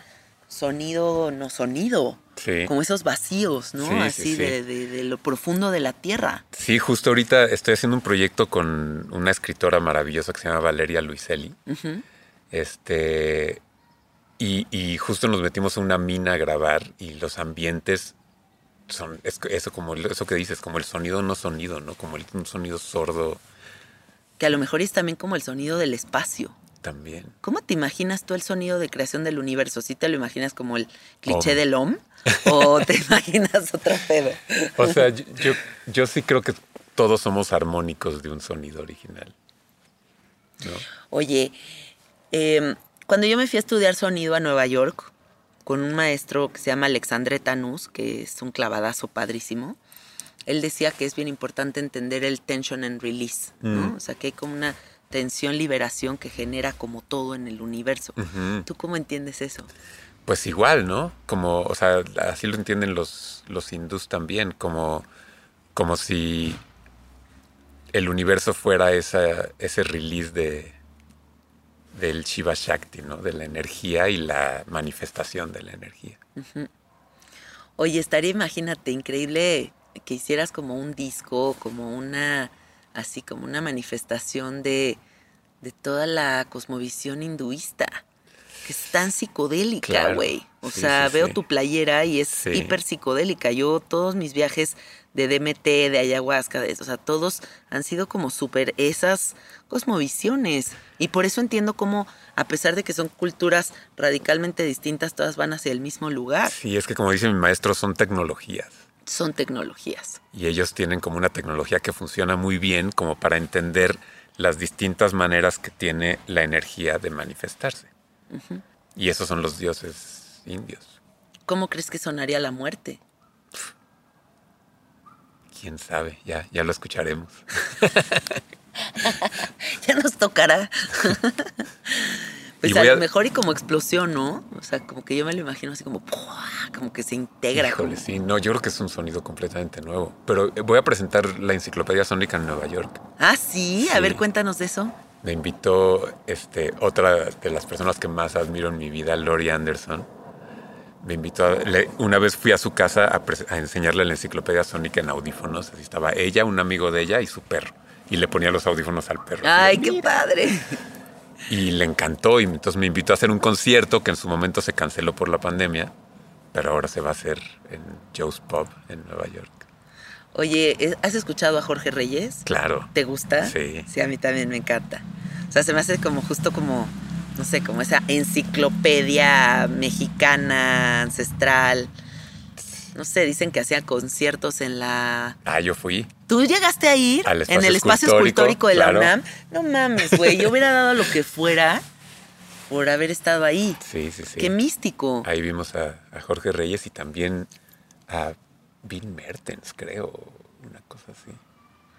sonido, no sonido, Sí. como esos vacíos, ¿no? Sí, sí, Así sí. De, de- de lo profundo de la tierra. Sí, justo ahorita estoy haciendo un proyecto con una escritora maravillosa que se llama Valeria Luiselli. Este. Y, y justo nos metimos a una mina a grabar y los ambientes son es- eso como eso que dices, como el sonido no sonido, ¿no? Como el- un sonido sordo Que a lo mejor es también como el sonido del espacio. también. ¿Cómo te imaginas tú el sonido de creación del universo? ¿Sí te lo imaginas como el cliché del OM? ¿O te imaginas otro pedo? O sea, yo, yo, yo sí creo que todos somos armónicos de un sonido original. ¿no? Oye, em, cuando yo me fui a estudiar sonido a Nueva York con un maestro que se llama Alexandre Tanús, que es un clavadazo padrísimo, él decía que es bien importante entender el tension and release, ¿no? Mm. O sea, que hay como una tensión, liberación que genera como todo en el universo. ¿Tú cómo entiendes eso? Pues igual, ¿no? Como, o sea, así lo entienden los, los hindús también, como, como si el universo fuera esa, ese release de, del Shiva Shakti, ¿no? De la energía y la manifestación de la energía. Oye, estaría, imagínate, increíble que hicieras como un disco, como una, así como una manifestación de, de toda la cosmovisión hinduista, que es tan psicodélica, Claro. güey. O Sí, sea, sí, veo sí. tu playera y es hiper psicodélica. Yo, todos mis viajes de DMT, de ayahuasca, de eso, o sea, todos han sido como súper esas cosmovisiones. Y por eso entiendo cómo, a pesar de que son culturas radicalmente distintas, todas van hacia el mismo lugar. Sí, es que como dice mi maestro, son tecnologías. Son tecnologías. Y ellos tienen como una tecnología que funciona muy bien como para entender las distintas maneras que tiene la energía de manifestarse. Y esos son los dioses indios. ¿Cómo crees que sonaría la muerte? Quién sabe, ya, ya lo escucharemos. Ya nos tocará. Pues a lo mejor y como explosión, ¿no? O sea, como que yo me lo imagino así como, ¡pua! como que se integra. Híjole, como- sí, no, yo creo que es un sonido completamente nuevo. Pero eh, voy a presentar la enciclopedia sónica en Nueva York. Ah, sí, a Sí. ver, cuéntanos de eso. Me invitó este, otra de las personas que más admiro en mi vida, Lori Anderson. Me invitó, a- le- una vez fui a su casa a enseñarle la enciclopedia sónica en audífonos. Así estaba ella, un amigo de ella y su perro. Y le ponía los audífonos al perro. Ay, qué padre. Y le encantó y entonces me invitó a hacer un concierto que en su momento se canceló por la pandemia, pero ahora se va a hacer en Joe's Pub en Nueva York. Oye, ¿eh, ¿has escuchado a Jorge Reyes? Claro. ¿Te gusta? Sí. Sí, a mí también me encanta. O sea, se me hace como justo como, no sé, como esa enciclopedia mexicana, ancestral. No sé, dicen que hacía conciertos en la... Ah, yo fui. ¿Tú llegaste a ir Al en el espacio escultórico, de claro. la UNAM? No mames, güey, yo hubiera dado lo que fuera por haber estado ahí. Sí, sí, sí. Qué místico. Ahí vimos a, a Jorge Reyes y también a Bill Mertens, creo, una cosa así.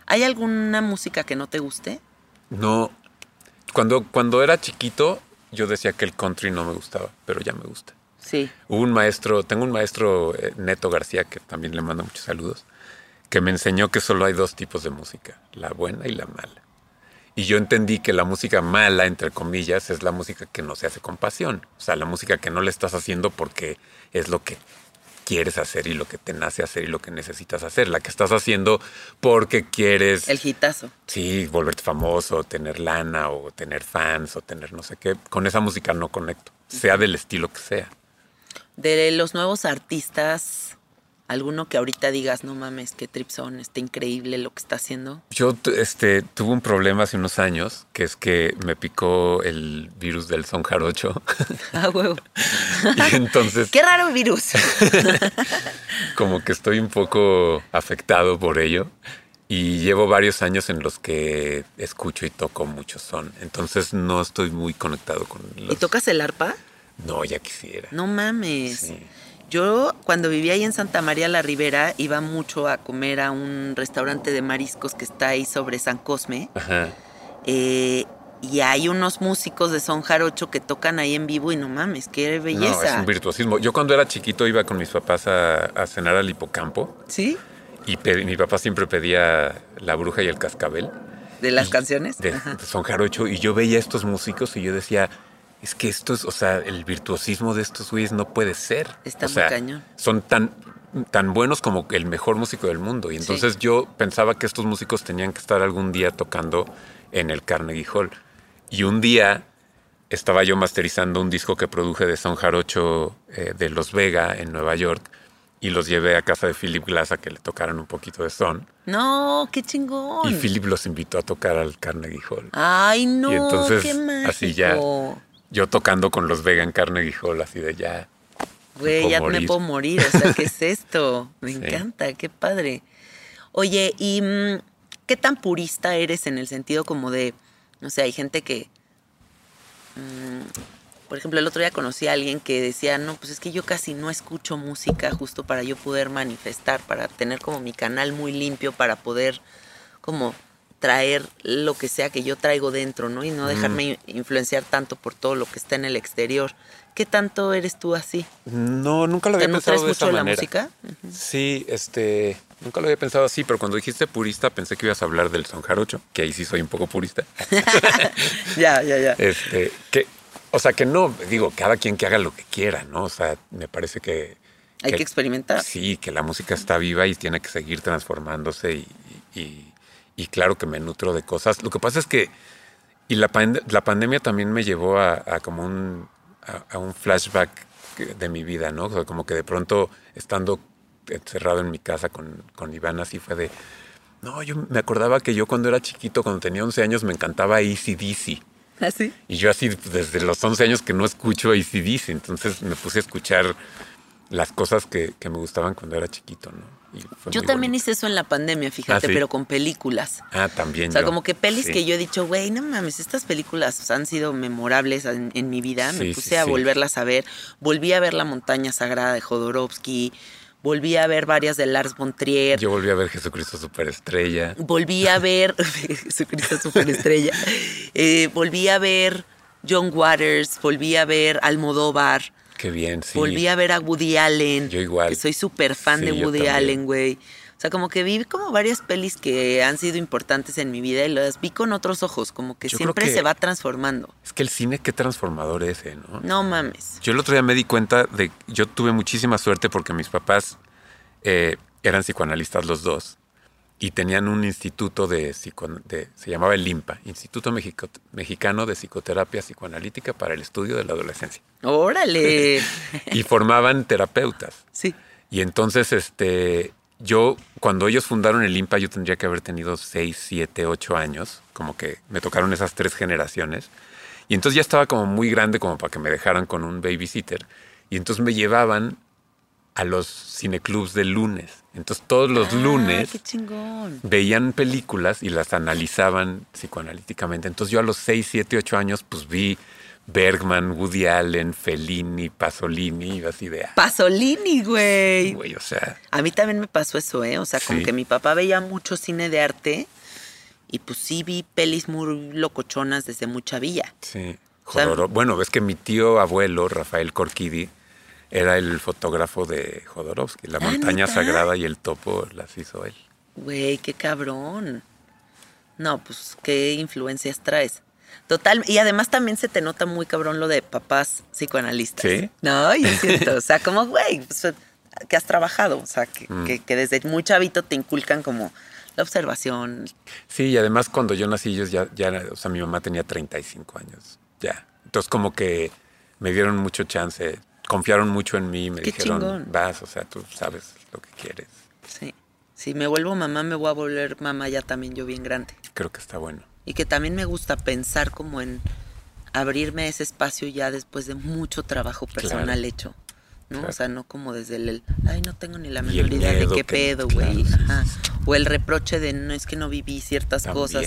¿Hay alguna música que no te guste? No, cuando, cuando era chiquito yo decía que el country no me gustaba, pero ya me gusta. Sí. Hubo un maestro, tengo un maestro, eh, Neto García, que también le mando muchos saludos, que me enseñó que solo hay dos tipos de música, la buena y la mala. Y yo entendí que la música mala, entre comillas, es la música que no se hace con pasión. O sea, la música que no le estás haciendo porque es lo que quieres hacer y lo que te nace hacer y lo que necesitas hacer. La que estás haciendo porque quieres... El hitazo. Sí, volverte famoso, tener lana o tener fans o tener no sé qué. Con esa música no conecto, sea del estilo que sea. De los nuevos artistas, alguno que ahorita digas, no mames, qué trip son, está increíble lo que está haciendo. Yo este, tuve un problema hace unos años, que es que me picó el virus del son jarocho. Ah, huevo. y entonces Qué raro virus. como que estoy un poco afectado por ello. Y llevo varios años en los que escucho y toco mucho son. Entonces no estoy muy conectado con los... ¿Y tocas el arpa? No, ya quisiera. No mames. Sí. Yo cuando vivía ahí en Santa María la Ribera iba mucho a comer a un restaurante de mariscos que está ahí sobre San Cosme. Ajá. Eh, y hay unos músicos de son jarocho que tocan ahí en vivo y no mames, qué No, belleza. es un virtuosismo. Yo cuando era chiquito iba con mis papás a, a cenar al hipocampo ¿Sí? y mi papá siempre pedía La Bruja y el Cascabel De las Y- canciones. de, de son jarocho y yo veía estos músicos y yo decía, es que esto es, o sea, el virtuosismo de estos güeyes no puede ser. Está o muy sea, cañón. Son tan, tan buenos como el mejor músico del mundo. Y entonces yo pensaba que estos músicos tenían que estar algún día tocando en el Carnegie Hall. Y un día estaba yo masterizando un disco que produje de son jarocho eh, de Los Vega en Nueva York y los llevé a casa de Philip Glass a que le tocaran un poquito de son. No, qué chingón. Y Philip los invitó a tocar al Carnegie Hall. Ay, no, y entonces, qué mágico. así ya, yo tocando con los Vega en Carnegie Hall, así de ya. Güey, ya me morir. puedo morir. O sea, ¿qué es esto? Me Sí. encanta, qué padre. Oye, ¿y mm, qué tan purista eres en el sentido como de, no sé, hay gente que, mm, por ejemplo, el otro día conocí a alguien que decía, no, pues es que yo casi no escucho música justo para yo poder manifestar, para tener como mi canal muy limpio, para poder como traer lo que sea que yo traigo dentro, ¿no? Y no dejarme influenciar tanto por todo lo que está en el exterior. ¿Qué tanto eres tú así? No, nunca lo ¿Te había pensado de mucho de la manera. música? Sí, este, nunca lo había pensado así, pero cuando dijiste purista pensé que ibas a hablar del son jarocho, que ahí sí soy un poco purista. ya, ya, ya. Este, que, o sea, que no, digo, cada quien que haga lo que quiera, ¿no? O sea, me parece que... Hay que experimentar. Sí, que la música está viva y tiene que seguir transformándose y, y- y claro que me nutro de cosas. Lo que pasa es que, y la, la pandemia también me llevó a, a como un, a, a un flashback de mi vida, ¿no? O sea, como que de pronto estando encerrado en mi casa con, con Iván así fue de... No, yo me acordaba que yo cuando era chiquito, cuando tenía 11 años, me encantaba ACDC. ¿Así? Y yo así desde los 11 años que no escucho ACDC, entonces me puse a escuchar las cosas que, que me gustaban cuando era chiquito, ¿no? Yo también bonito. hice eso en la pandemia, fíjate, Ah, ¿sí? pero con películas. Ah, también O sea, yo. como que pelis Sí. que yo he dicho, güey, no mames, estas películas han sido memorables en, en mi vida. Me puse a volverlas a ver. Volví a ver La Montaña Sagrada de Jodorowsky. Volví a ver varias de Lars von Trier. Yo volví a ver Jesucristo Superestrella. Volví a ver. Jesucristo Superestrella. Eh, volví a ver John Waters, volví a ver Almodóvar, Qué bien, sí. volví a ver a Woody Allen. Yo igual. Que soy súper fan Sí, de Woody. Allen, güey. O sea, como que vi como varias pelis que han sido importantes en mi vida y las vi con otros ojos, como que Yo siempre que- se va transformando. Es que el cine, qué transformador es, ¿eh? ¿no? No mames. Yo el otro día me di cuenta de yo tuve muchísima suerte porque mis papás eh, eran psicoanalistas los dos y tenían un instituto de, de- se llamaba el IMPA, Instituto Mexico- Mexicano de Psicoterapia Psicoanalítica para el Estudio de la Adolescencia. Órale. Y formaban terapeutas. sí. Y entonces, este, yo, cuando ellos fundaron el IMPA, yo tendría que haber tenido 6, 7, 8 años, como que me tocaron esas tres generaciones. Y entonces ya estaba como muy grande como para que me dejaran con un babysitter. Y entonces me llevaban a los cineclubs de lunes. Entonces todos los Ah, lunes veían películas y las analizaban psicoanalíticamente. Entonces yo a los 6, 7, 8 años pues vi Bergman, Woody Allen, Fellini, Pasolini, y así de... ah, Pasolini, güey. güey, o sea... A mí también me pasó eso, ¿eh? O sea, como Sí. que mi papá veía mucho cine de arte y pues sí vi pelis muy locochonas desde muy chavilla. Sí. O sea, Jodorov- bueno, ves que mi tío abuelo, Rafael Corquidi, era el fotógrafo de Jodorowsky. La Ah, montaña ¿neta? sagrada y el topo las hizo él. Güey, qué cabrón. No, pues qué influencias traes. Total, y además también se te nota muy cabrón lo de papás psicoanalistas. ¿Sí? No, yo siento, o sea, como, güey, pues, que has trabajado, o sea, que, Mm. que- que desde muy chavito te inculcan como la observación. Sí, y además cuando yo nací, ellos ya, ya, o sea, mi mamá tenía 35 años, ya. Entonces como que me dieron mucho chance, confiaron mucho en mí, me Qué dijeron, chingón. vas, o sea, tú sabes lo que quieres. Sí. Si me vuelvo mamá, me voy a volver mamá ya también yo bien grande. Creo que está bueno. Y que también me gusta pensar como en abrirme ese espacio ya después de mucho trabajo personal Claro. hecho. ¿No? Claro. O sea, no como desde el, el, ay, no tengo ni la menor idea de qué pedo, claro, güey. sí, O el reproche de, no, es que no viví ciertas cosas.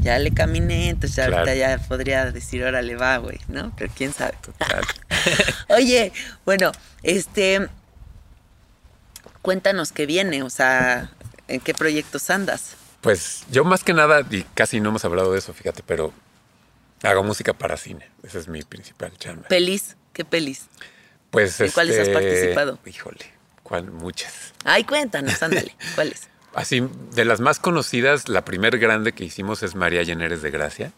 Ya le caminé, entonces ya Claro. ahorita ya podría decir, órale, va, güey, ¿no? Pero quién sabe. Oye, bueno, este, cuéntanos qué viene, o sea, ¿en qué proyectos andas? Pues yo más que nada, y casi no hemos hablado de eso, fíjate, pero hago música para cine. Esa es mi principal chamba. ¿Pelis? ¿Qué pelis? Pues, ¿En cuáles has este, participado? Híjole, ¿cuál? Muchas. Ay, cuéntanos, ándale, ¿cuáles? Así, de las más conocidas, la primer grande que hicimos es María Lleneres de Gracia.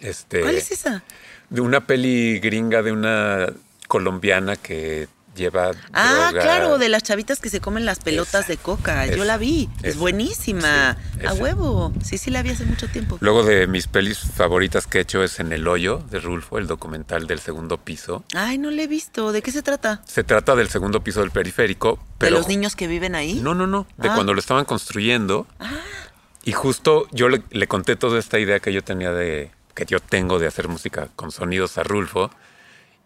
este, ¿Cuál es esa? De una peli gringa de una colombiana que lleva Ah, droga. claro, de las chavitas que se comen las pelotas de coca. Yo la vi. Es buenísima. Sí, A huevo. Sí, sí, la vi hace mucho tiempo. Luego de mis pelis favoritas que he hecho es En el hoyo de Rulfo, el documental del segundo piso. Ay, no la he visto. ¿De qué se trata? Se trata del segundo piso del periférico, pero ¿De los niños que viven ahí? No, no, no. De Ah. cuando lo estaban construyendo. Y justo yo le, le conté toda esta idea que yo tenía de. que yo tengo de hacer música con sonidos a Rulfo.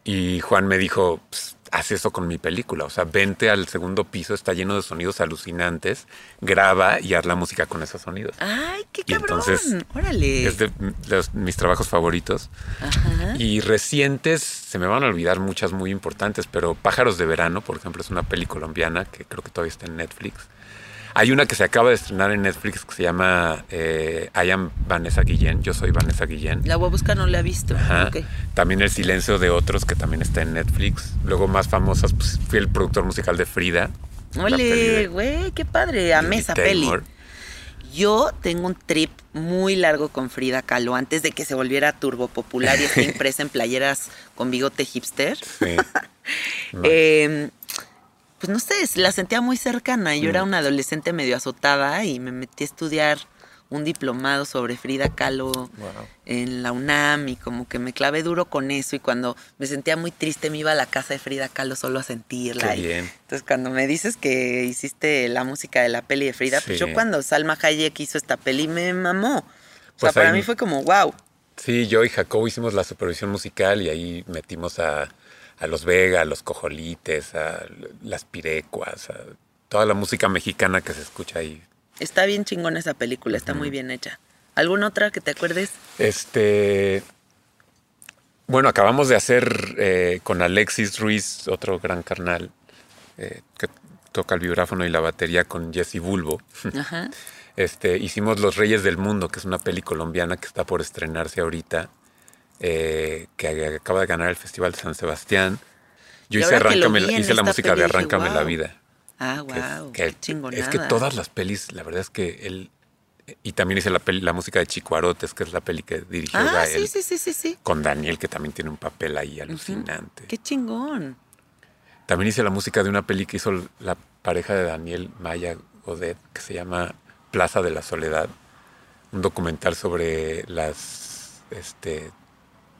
Y Juan me dijo: "Pues, haz eso con mi película. O sea, vente al segundo piso, está lleno de sonidos alucinantes, graba y haz la música con esos sonidos. Ay, qué Y cabrón. entonces, Órale. Es de los- mis trabajos favoritos. Ajá. Y recientes, se me van a olvidar muchas muy importantes, pero Pájaros de Verano, por ejemplo, es una peli colombiana que creo que todavía está en Netflix. Hay una que se acaba de estrenar en Netflix que se llama eh, I am Vanessa Guillén, yo soy Vanessa Guillén. La voy a buscar, no la he visto. Ajá. También El Silencio de Otros, que también está en Netflix. Luego más famosas, pues fui el productor musical de Frida. Ole, güey, qué padre. Amé esa peli. Yo tengo un trip muy largo con Frida Kahlo antes de que se volviera turbo popular y esté impresa en playeras con bigote hipster. Sí. Eh, pues no sé, la sentía muy cercana. Yo Mm. era una adolescente medio azotada y me metí a estudiar un diplomado sobre Frida Kahlo Wow. en la UNAM y como que me clavé duro con eso y cuando me sentía muy triste me iba a la casa de Frida Kahlo solo a sentirla. Qué y- bien. entonces cuando me dices que hiciste la música de la peli de Frida, pues yo cuando Salma Hayek hizo esta peli me mamó. O sea, Pues para ahí- mí fue como, wow. Sí, yo y Jacobo hicimos la supervisión musical y ahí metimos a, a los Vega, a los Cojolites, a las Pirecuas, a toda la música mexicana que se escucha ahí. Está bien chingona esa película, está muy bien hecha. ¿Alguna otra que te acuerdes? Este. Bueno, acabamos de hacer eh, con Alexis Ruiz, otro gran carnal, eh, que toca el vibráfono y la batería con Jesse Bulbo. Ajá. Este, hicimos Los Reyes del Mundo, que es una peli colombiana que está por estrenarse ahorita. Eh, que acaba de ganar el Festival de San Sebastián. Yo hice, que Arráncame- en hice la música de dije, Arráncame la vida. Ah, que es- wow, que- qué chingonada. Es que todas las pelis, la verdad es que él... Y también hice la, peli- la música de Chicuarotes, que es la peli que dirigió Ah, Gael. sí, sí, sí, sí, sí. Con Daniel, que también tiene un papel ahí alucinante. Qué chingón. También hice la música de una peli que hizo la pareja de Daniel Maya Godet, que se llama Plaza de la Soledad. Un documental sobre las este,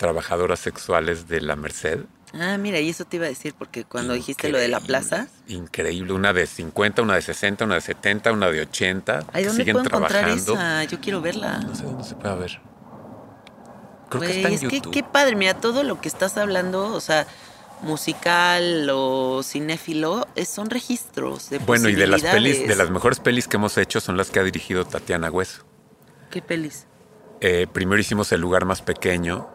trabajadoras sexuales de la Merced. Ah, mira, y eso te iba a decir, porque cuando dijiste lo de la plaza, Increíble. Una de 50, una de 60, una de 70, una de 80. ¿ay, dónde siguen puedo encontrar trabajando. esa? Yo quiero verla. No sé dónde se puede ver. Creo que está en es que qué padre, mira, todo lo que estás hablando, o sea, musical o cinéfilo, son registros de Bueno, y de las pelis, de las mejores pelis que hemos hecho son las que ha dirigido Tatiana Hueso. ¿Qué pelis? Eh, primero hicimos El lugar más pequeño,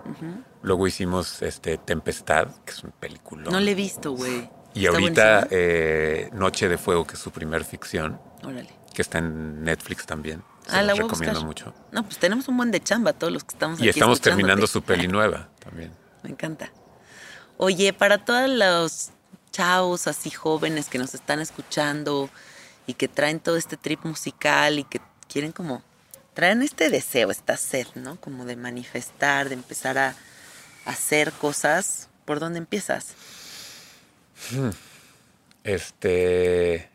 luego hicimos este Tempestad, que es un película. No le he visto, güey. y ¿Está ahorita eh, Noche de Fuego, que es su primer ficción, Órale. que está en Netflix también. Se Ah, la voy recomiendo mucho. No, pues tenemos un buen de chamba todos los que estamos Y aquí estamos escuchándote. terminando su peli nueva también. Me encanta. Oye, para todos los chavos así jóvenes que nos están escuchando y que traen todo este trip musical y que quieren como traen este deseo, esta sed, ¿no? Como de manifestar, de empezar a hacer cosas. ¿Por dónde empiezas? Este.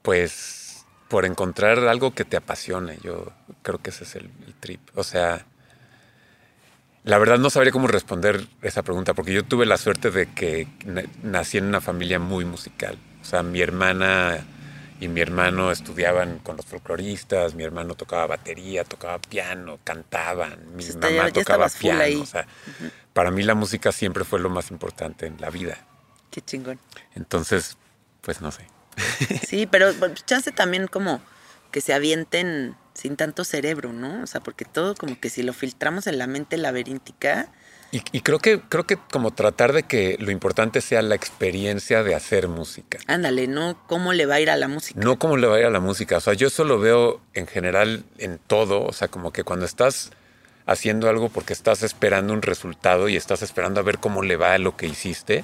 Pues por encontrar algo que te apasione. Yo creo que ese es el, el trip. O sea, la verdad no sabría cómo responder esa pregunta, porque yo tuve la suerte de que na- nací en una familia muy musical. O sea, mi hermana y mi hermano estudiaban con los folcloristas, mi hermano tocaba batería, tocaba piano, cantaban, mi está- mamá ya- ya tocaba piano. O sea, para mí la música siempre fue lo más importante en la vida. Qué chingón. Entonces, pues no sé. Sí, pero bueno, chance también como que se avienten sin tanto cerebro, ¿no? O sea, porque todo como que si lo filtramos en la mente laberíntica, Y, y creo que creo que como tratar de que lo importante sea la experiencia de hacer música. ándale, ¿no? ¿Cómo le va a ir a la música? No cómo le va a ir a la música. O sea, yo eso lo veo en general en todo. O sea, como que cuando estás haciendo algo porque estás esperando un resultado y estás esperando a ver cómo le va a lo que hiciste,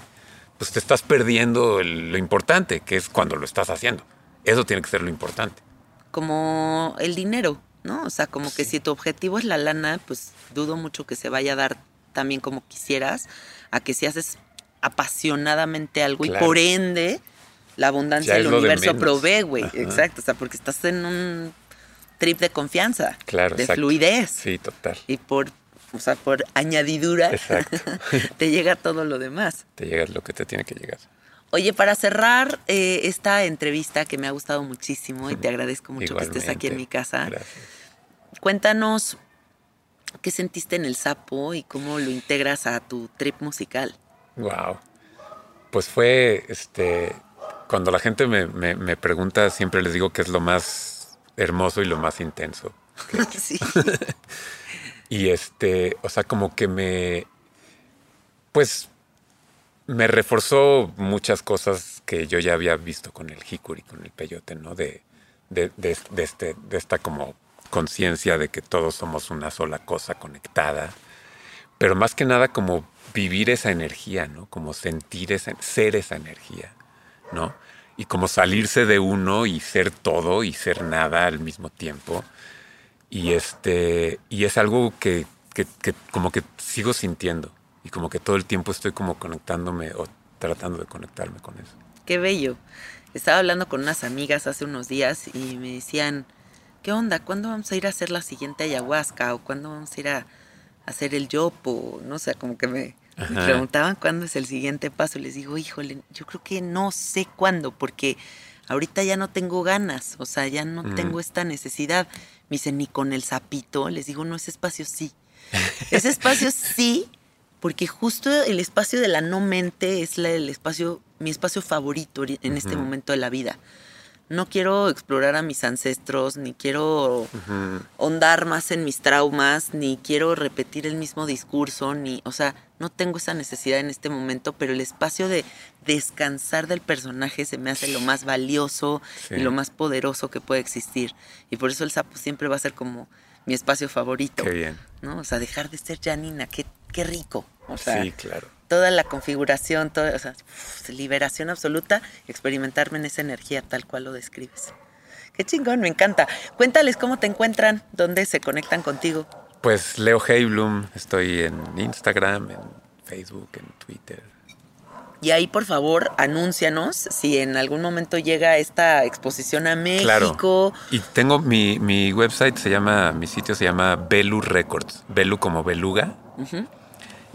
pues te estás perdiendo el- lo importante, que es cuando lo estás haciendo. Eso tiene que ser lo importante. como el dinero, ¿no? O sea, como que si tu objetivo es la lana, pues dudo mucho que se vaya a dar también como quisieras, a que si haces apasionadamente algo Claro. y por ende la abundancia del de universo menos. provee, güey. Exacto, o sea, porque estás en un trip de confianza, Claro, de exacto. fluidez Sí, total. y por, o sea, por añadidura Exacto. te llega todo lo demás. Te llega lo que te tiene que llegar. Oye, para cerrar eh, esta entrevista que me ha gustado muchísimo y te agradezco mucho que estés aquí en mi casa, Gracias. cuéntanos qué sentiste en el sapo y cómo lo integras a tu trip musical. Wow. Pues fue, este, cuando la gente me, me- me pregunta, siempre les digo que es lo más hermoso y lo más intenso. sí. Y este, o sea, como que me, pues, me reforzó muchas cosas que yo ya había visto con el hikuri, con el peyote, ¿no? De, de, de- de este, de esta como conciencia de que todos somos una sola cosa conectada. Pero más que nada como vivir esa energía, ¿no? Como sentir esa, ser esa energía, ¿no? Y como salirse de uno y ser todo y ser nada al mismo tiempo. Y este, y es algo que, que- que como que sigo sintiendo. Y como que todo el tiempo estoy como conectándome o tratando de conectarme con eso. Qué bello. Estaba hablando con unas amigas hace unos días y me decían, ¿qué onda? ¿Cuándo vamos a ir a hacer la siguiente ayahuasca? ¿O cuándo vamos a ir a hacer el yopo? No sé, como que me, preguntaban cuándo es el siguiente paso. Les digo, híjole, yo creo que no sé cuándo, porque ahorita ya no tengo ganas, o sea, ya no Mm. tengo esta necesidad. Me dicen, ni con el sapito. Les digo, no, ese espacio sí. Ese espacio sí, porque justo el espacio de la no mente es la- el espacio, mi espacio favorito ori- en este momento de la vida. No quiero explorar a mis ancestros, ni quiero ahondar más en mis traumas, ni quiero repetir el mismo discurso, ni, o sea, no tengo esa necesidad en este momento, pero el espacio de descansar del personaje se me hace lo más valioso Sí. y lo más poderoso que puede existir. Y por eso el sapo siempre va a ser como mi espacio favorito. Qué bien. ¿no? O sea, dejar de ser Janina, qué, qué rico. O sea, sí, claro. Toda la configuración, toda, o sea, liberación absoluta, experimentarme en esa energía tal cual lo describes. Qué chingón, me encanta. Cuéntales cómo te encuentran, dónde se conectan contigo. Pues Leo Heiblum, estoy en Instagram, en Facebook, en Twitter. Y ahí, por favor, anúncianos si en algún momento llega esta exposición a México. Claro. Y tengo mi, mi website, se llama, mi sitio se llama Belu Records. Belu como beluga. Ujú.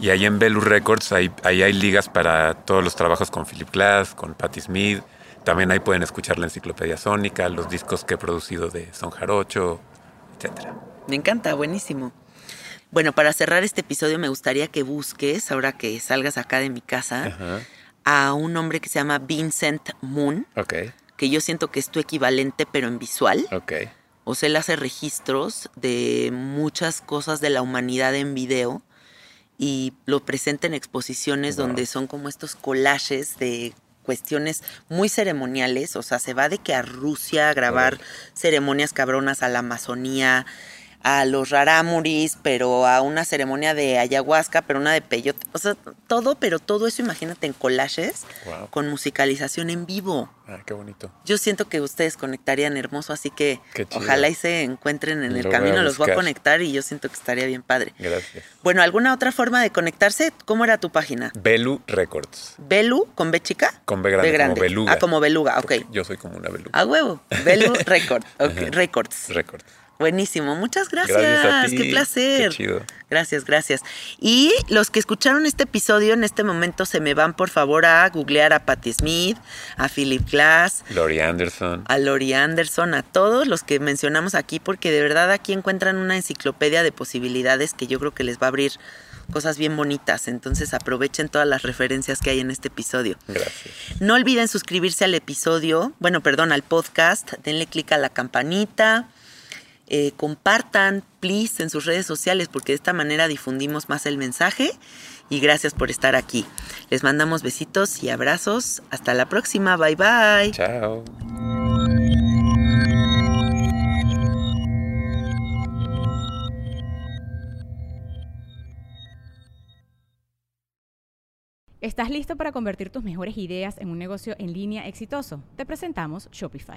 Y ahí en Belu Records, ahí, ahí hay ligas para todos los trabajos con Philip Glass, con Patti Smith. También ahí pueden escuchar la enciclopedia sónica, los discos que he producido de Son Jarocho, etcétera. Me encanta, buenísimo. Bueno, para cerrar este episodio me gustaría que busques, ahora que salgas acá de mi casa, Ajá. a un hombre que se llama Vincent Moon, Ok, que yo siento que es tu equivalente pero en visual. ok. O sea, él hace registros de muchas cosas de la humanidad en video y lo presenta en exposiciones Wow. donde son como estos collages de cuestiones muy ceremoniales, o sea, se va de que a Rusia a grabar ceremonias cabronas a la Amazonía, a los rarámuris, pero a una ceremonia de ayahuasca, pero una de peyote, o sea, todo, pero todo eso imagínate en collages Wow. con musicalización en vivo. Ah, qué bonito. Yo siento que ustedes conectarían hermoso, así que ojalá y se encuentren en el Lo voy a camino, los voy a conectar y yo siento que estaría bien padre. Gracias. Bueno, ¿alguna otra forma de conectarse? ¿Cómo era tu página? Belu Records. ¿Belu con B chica? Con B grande, como beluga. Ah, como beluga, ok. Porque Yo soy como una beluga. A huevo. Belu Record, ok, Ajá. Records. Records. Buenísimo, muchas gracias. Gracias a ti. Qué placer. Qué chido. Gracias, gracias. Y los que escucharon este episodio en este momento se me van por favor a googlear a Patti Smith, a Philip Glass, Lori Anderson. a Lori Anderson, a todos los que mencionamos aquí, porque de verdad aquí encuentran una enciclopedia de posibilidades que yo creo que les va a abrir cosas bien bonitas. Entonces aprovechen todas las referencias que hay en este episodio. Gracias. No olviden suscribirse al episodio, bueno, perdón, al podcast, denle clic a la campanita, eh, compartan, please, en sus redes sociales, porque de esta manera difundimos más el mensaje. Y gracias por estar aquí. Les mandamos besitos y abrazos. Hasta la próxima. Bye bye. Chao. ¿Estás listo para convertir tus mejores ideas en un negocio en línea exitoso? Te presentamos Shopify.